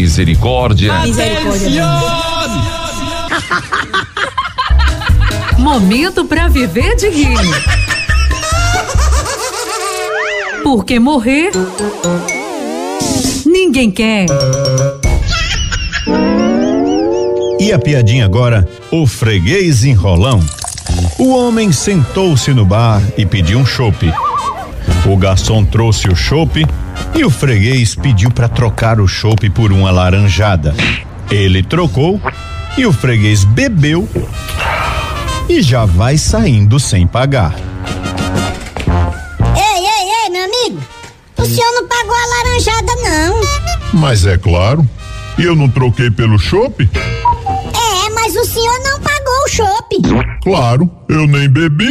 Misericórdia. Misericórdia. Momento para viver de rir. Porque morrer ninguém quer. E a piadinha agora, o freguês enrolão. O homem sentou-se no bar e pediu um chope. O garçom trouxe o chope e o freguês pediu para trocar o chope por uma laranjada. Ele trocou e o freguês bebeu e já vai saindo sem pagar. Ei, ei, ei, meu amigo. O senhor não pagou a laranjada, não. Mas é claro. Eu não troquei pelo chope? É, mas o senhor não pagou o chope. Claro, eu nem bebi.